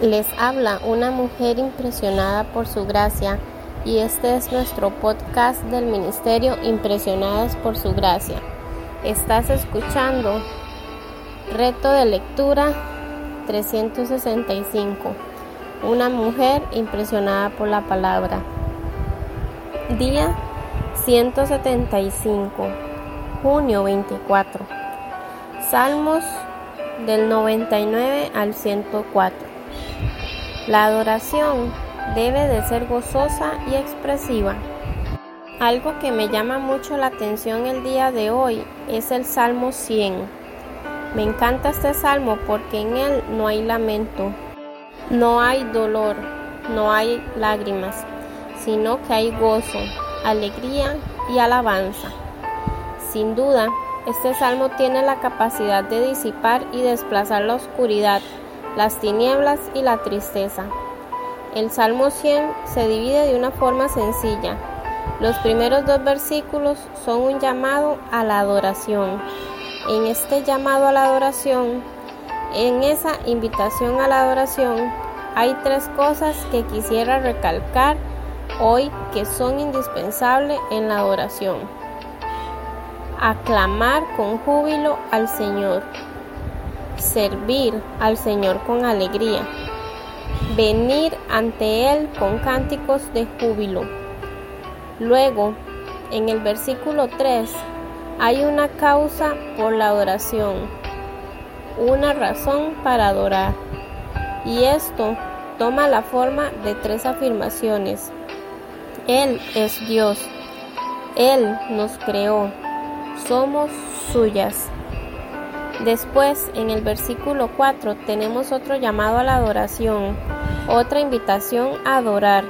Les habla una mujer impresionada por su gracia y este es nuestro podcast del Ministerio Impresionadas por su gracia. Estás escuchando Reto de Lectura 365. Una mujer impresionada por la palabra. Día 175. Junio 24. Salmos del 99 al 104. La adoración debe de ser gozosa y expresiva. Algo que me llama mucho la atención el día de hoy es el Salmo 100. Me encanta este salmo porque en él no hay lamento, no hay dolor, no hay lágrimas, sino que hay gozo, alegría y alabanza. Sin duda, este salmo tiene la capacidad de disipar y desplazar la oscuridad las tinieblas y la tristeza. El Salmo 100 se divide de una forma sencilla. Los primeros dos versículos son un llamado a la adoración. En este llamado a la adoración, en esa invitación a la adoración, hay tres cosas que quisiera recalcar hoy que son indispensables en la adoración. Aclamar con júbilo al Señor servir al Señor con alegría, venir ante Él con cánticos de júbilo. Luego, en el versículo 3, hay una causa por la adoración, una razón para adorar. Y esto toma la forma de tres afirmaciones. Él es Dios. Él nos creó. Somos suyas. Después, en el versículo 4, tenemos otro llamado a la adoración, otra invitación a adorar.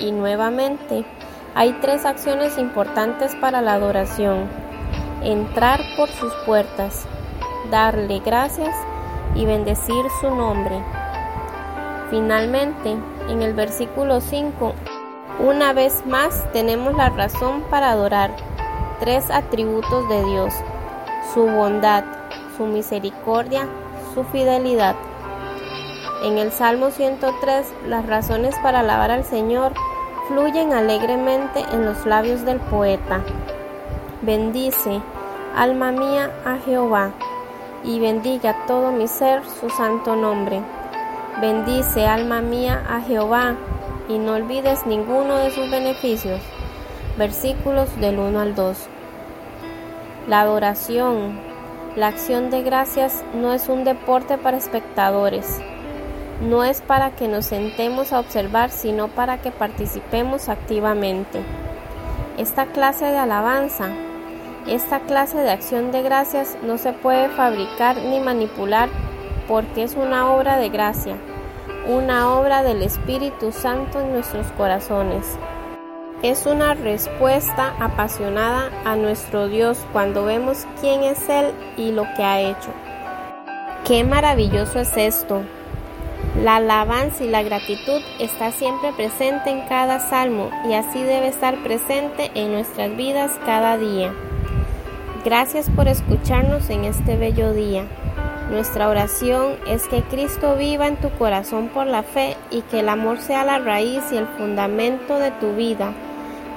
Y nuevamente, hay tres acciones importantes para la adoración. Entrar por sus puertas, darle gracias y bendecir su nombre. Finalmente, en el versículo 5, una vez más tenemos la razón para adorar tres atributos de Dios, su bondad, su misericordia, su fidelidad. En el Salmo 103, las razones para alabar al Señor fluyen alegremente en los labios del poeta. Bendice, alma mía, a Jehová, y bendiga todo mi ser su santo nombre. Bendice, alma mía, a Jehová, y no olvides ninguno de sus beneficios. Versículos del 1 al 2. La adoración, la acción de gracias no es un deporte para espectadores. No es para que nos sentemos a observar, sino para que participemos activamente. Esta clase de alabanza, esta clase de acción de gracias no se puede fabricar ni manipular porque es una obra de gracia, una obra del Espíritu Santo en nuestros corazones. Es una respuesta apasionada a nuestro Dios cuando vemos quién es Él y lo que ha hecho. Qué maravilloso es esto. La alabanza y la gratitud está siempre presente en cada salmo y así debe estar presente en nuestras vidas cada día. Gracias por escucharnos en este bello día. Nuestra oración es que Cristo viva en tu corazón por la fe y que el amor sea la raíz y el fundamento de tu vida